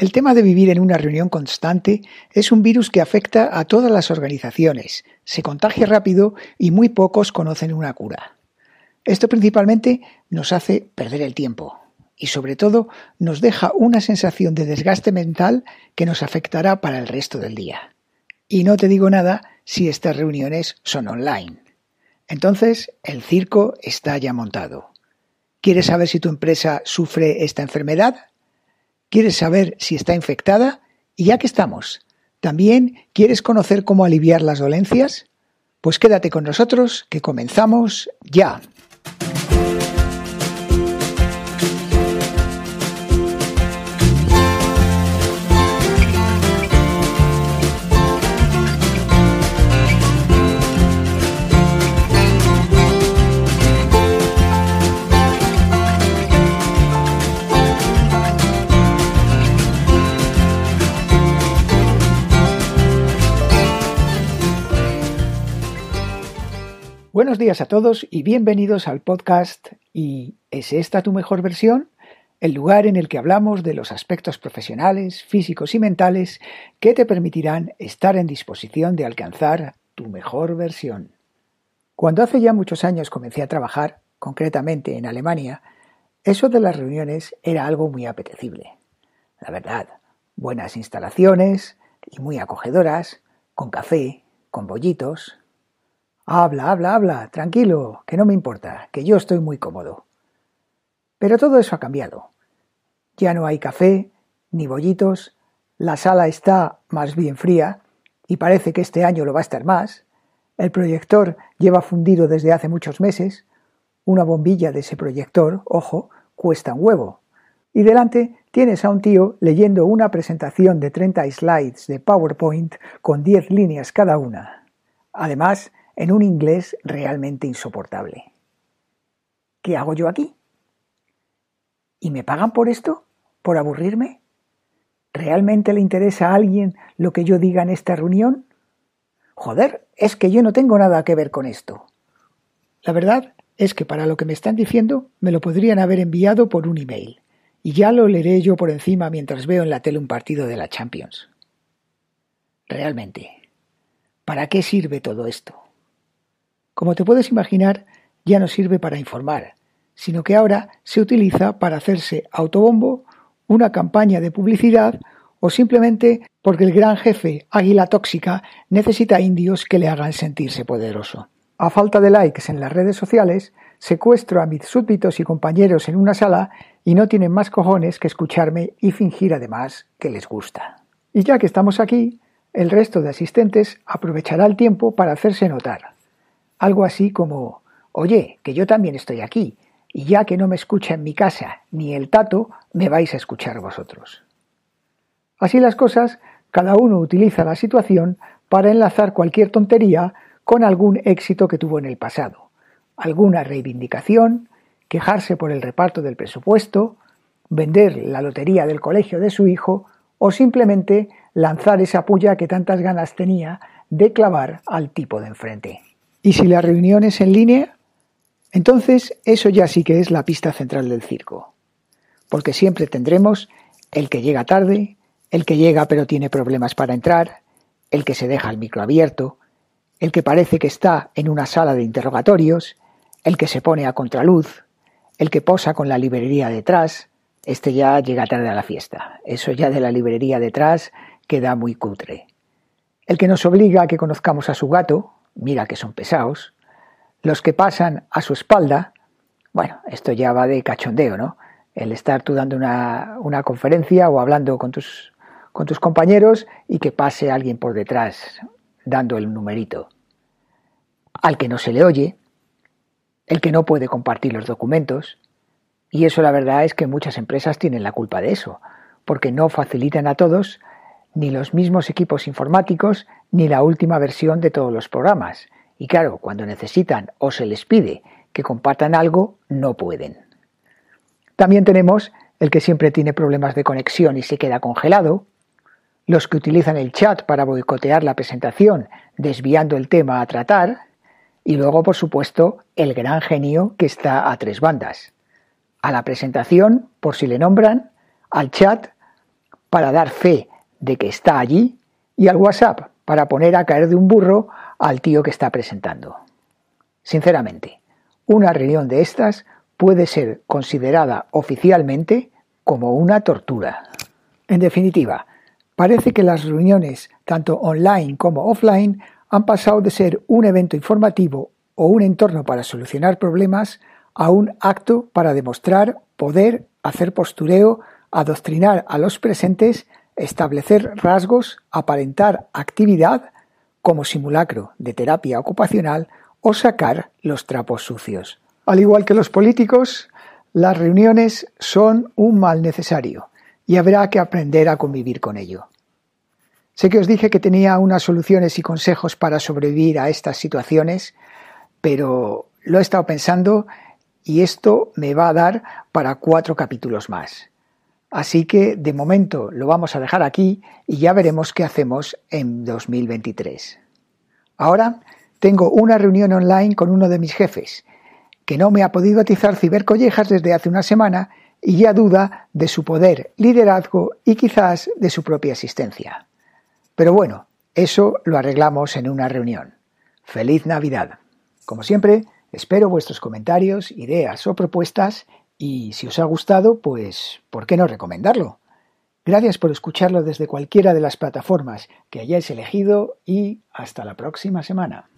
El tema de vivir en una reunión constante es un virus que afecta a todas las organizaciones, se contagia rápido y muy pocos conocen una cura. Esto principalmente nos hace perder el tiempo y sobre todo nos deja una sensación de desgaste mental que nos afectará para el resto del día. Y no te digo nada si estas reuniones son online. Entonces, el circo está ya montado. ¿Quieres saber si tu empresa sufre esta enfermedad? ¿Quieres saber si está infectada? Y ya que estamos, ¿también quieres conocer cómo aliviar las dolencias? Pues quédate con nosotros, que comenzamos ya. Buenos días a todos y bienvenidos al podcast ¿Y es esta tu mejor versión? El lugar en el que hablamos de los aspectos profesionales, físicos y mentales que te permitirán estar en disposición de alcanzar tu mejor versión. Cuando hace ya muchos años comencé a trabajar, concretamente en Alemania, eso de las reuniones era algo muy apetecible. La verdad, buenas instalaciones y muy acogedoras, con café, con bollitos, Habla, habla, habla, tranquilo, que no me importa, que yo estoy muy cómodo. Pero todo eso ha cambiado. Ya no hay café, ni bollitos, la sala está más bien fría, y parece que este año lo va a estar más, el proyector lleva fundido desde hace muchos meses, una bombilla de ese proyector, ojo, cuesta un huevo. Y delante tienes a un tío leyendo una presentación de 30 slides de PowerPoint con 10 líneas cada una. Además, en un inglés realmente insoportable. ¿Qué hago yo aquí? ¿Y me pagan por esto? ¿Por aburrirme? ¿Realmente le interesa a alguien lo que yo diga en esta reunión? Joder, es que yo no tengo nada que ver con esto. La verdad es que para lo que me están diciendo me lo podrían haber enviado por un email, y ya lo leeré yo por encima mientras veo en la tele un partido de la Champions. Realmente, ¿para qué sirve todo esto? Como te puedes imaginar, ya no sirve para informar, sino que ahora se utiliza para hacerse autobombo, una campaña de publicidad o simplemente porque el gran jefe Águila Tóxica necesita indios que le hagan sentirse poderoso. A falta de likes en las redes sociales, secuestro a mis súbditos y compañeros en una sala y no tienen más cojones que escucharme y fingir además que les gusta. Y ya que estamos aquí, el resto de asistentes aprovechará el tiempo para hacerse notar algo así como, oye, que yo también estoy aquí, y ya que no me escucha en mi casa ni el tato, me vais a escuchar vosotros. Así las cosas, cada uno utiliza la situación para enlazar cualquier tontería con algún éxito que tuvo en el pasado, alguna reivindicación, quejarse por el reparto del presupuesto, vender la lotería del colegio de su hijo o simplemente lanzar esa puya que tantas ganas tenía de clavar al tipo de enfrente. Y si la reunión es en línea, entonces eso ya sí que es la pista central del circo. Porque siempre tendremos el que llega tarde, el que llega pero tiene problemas para entrar, el que se deja el micro abierto, el que parece que está en una sala de interrogatorios, el que se pone a contraluz, el que posa con la librería detrás, este ya llega tarde a la fiesta. Eso ya de la librería detrás queda muy cutre. El que nos obliga a que conozcamos a su gato, mira que son pesados, los que pasan a su espalda, bueno, esto ya va de cachondeo, ¿no? El estar tú dando una, conferencia o hablando con tus, con tus compañeros y que pase alguien por detrás dando el numerito. Al que no se le oye, el que no puede compartir los documentos, y eso la verdad es que muchas empresas tienen la culpa de eso, porque no facilitan a todos ni los mismos equipos informáticos, ni la última versión de todos los programas. Y claro, cuando necesitan o se les pide que compartan algo, no pueden. También tenemos el que siempre tiene problemas de conexión y se queda congelado, los que utilizan el chat para boicotear la presentación, desviando el tema a tratar, y luego, por supuesto, el gran genio que está a tres bandas. A la presentación, por si le nombran, al chat, para dar fe de que está allí y al WhatsApp para poner a caer de un burro al tío que está presentando. Sinceramente, una reunión de estas puede ser considerada oficialmente como una tortura. En definitiva, parece que las reuniones, tanto online como offline, han pasado de ser un evento informativo o un entorno para solucionar problemas a un acto para demostrar poder, hacer postureo, adoctrinar a los presentes, establecer rasgos, aparentar actividad como simulacro de terapia ocupacional o sacar los trapos sucios. Al igual que los políticos, las reuniones son un mal necesario y habrá que aprender a convivir con ello. Sé que os dije que tenía unas soluciones y consejos para sobrevivir a estas situaciones, pero lo he estado pensando y esto me va a dar para cuatro capítulos más. Así que de momento lo vamos a dejar aquí y ya veremos qué hacemos en 2023. Ahora tengo una reunión online con uno de mis jefes, que no me ha podido atizar cibercollejas desde hace una semana y ya duda de su poder, liderazgo y quizás de su propia existencia. Pero bueno, eso lo arreglamos en una reunión. Feliz Navidad. Como siempre, espero vuestros comentarios, ideas o propuestas y si os ha gustado, pues ¿por qué no recomendarlo? Gracias por escucharlo desde cualquiera de las plataformas que hayáis elegido y hasta la próxima semana.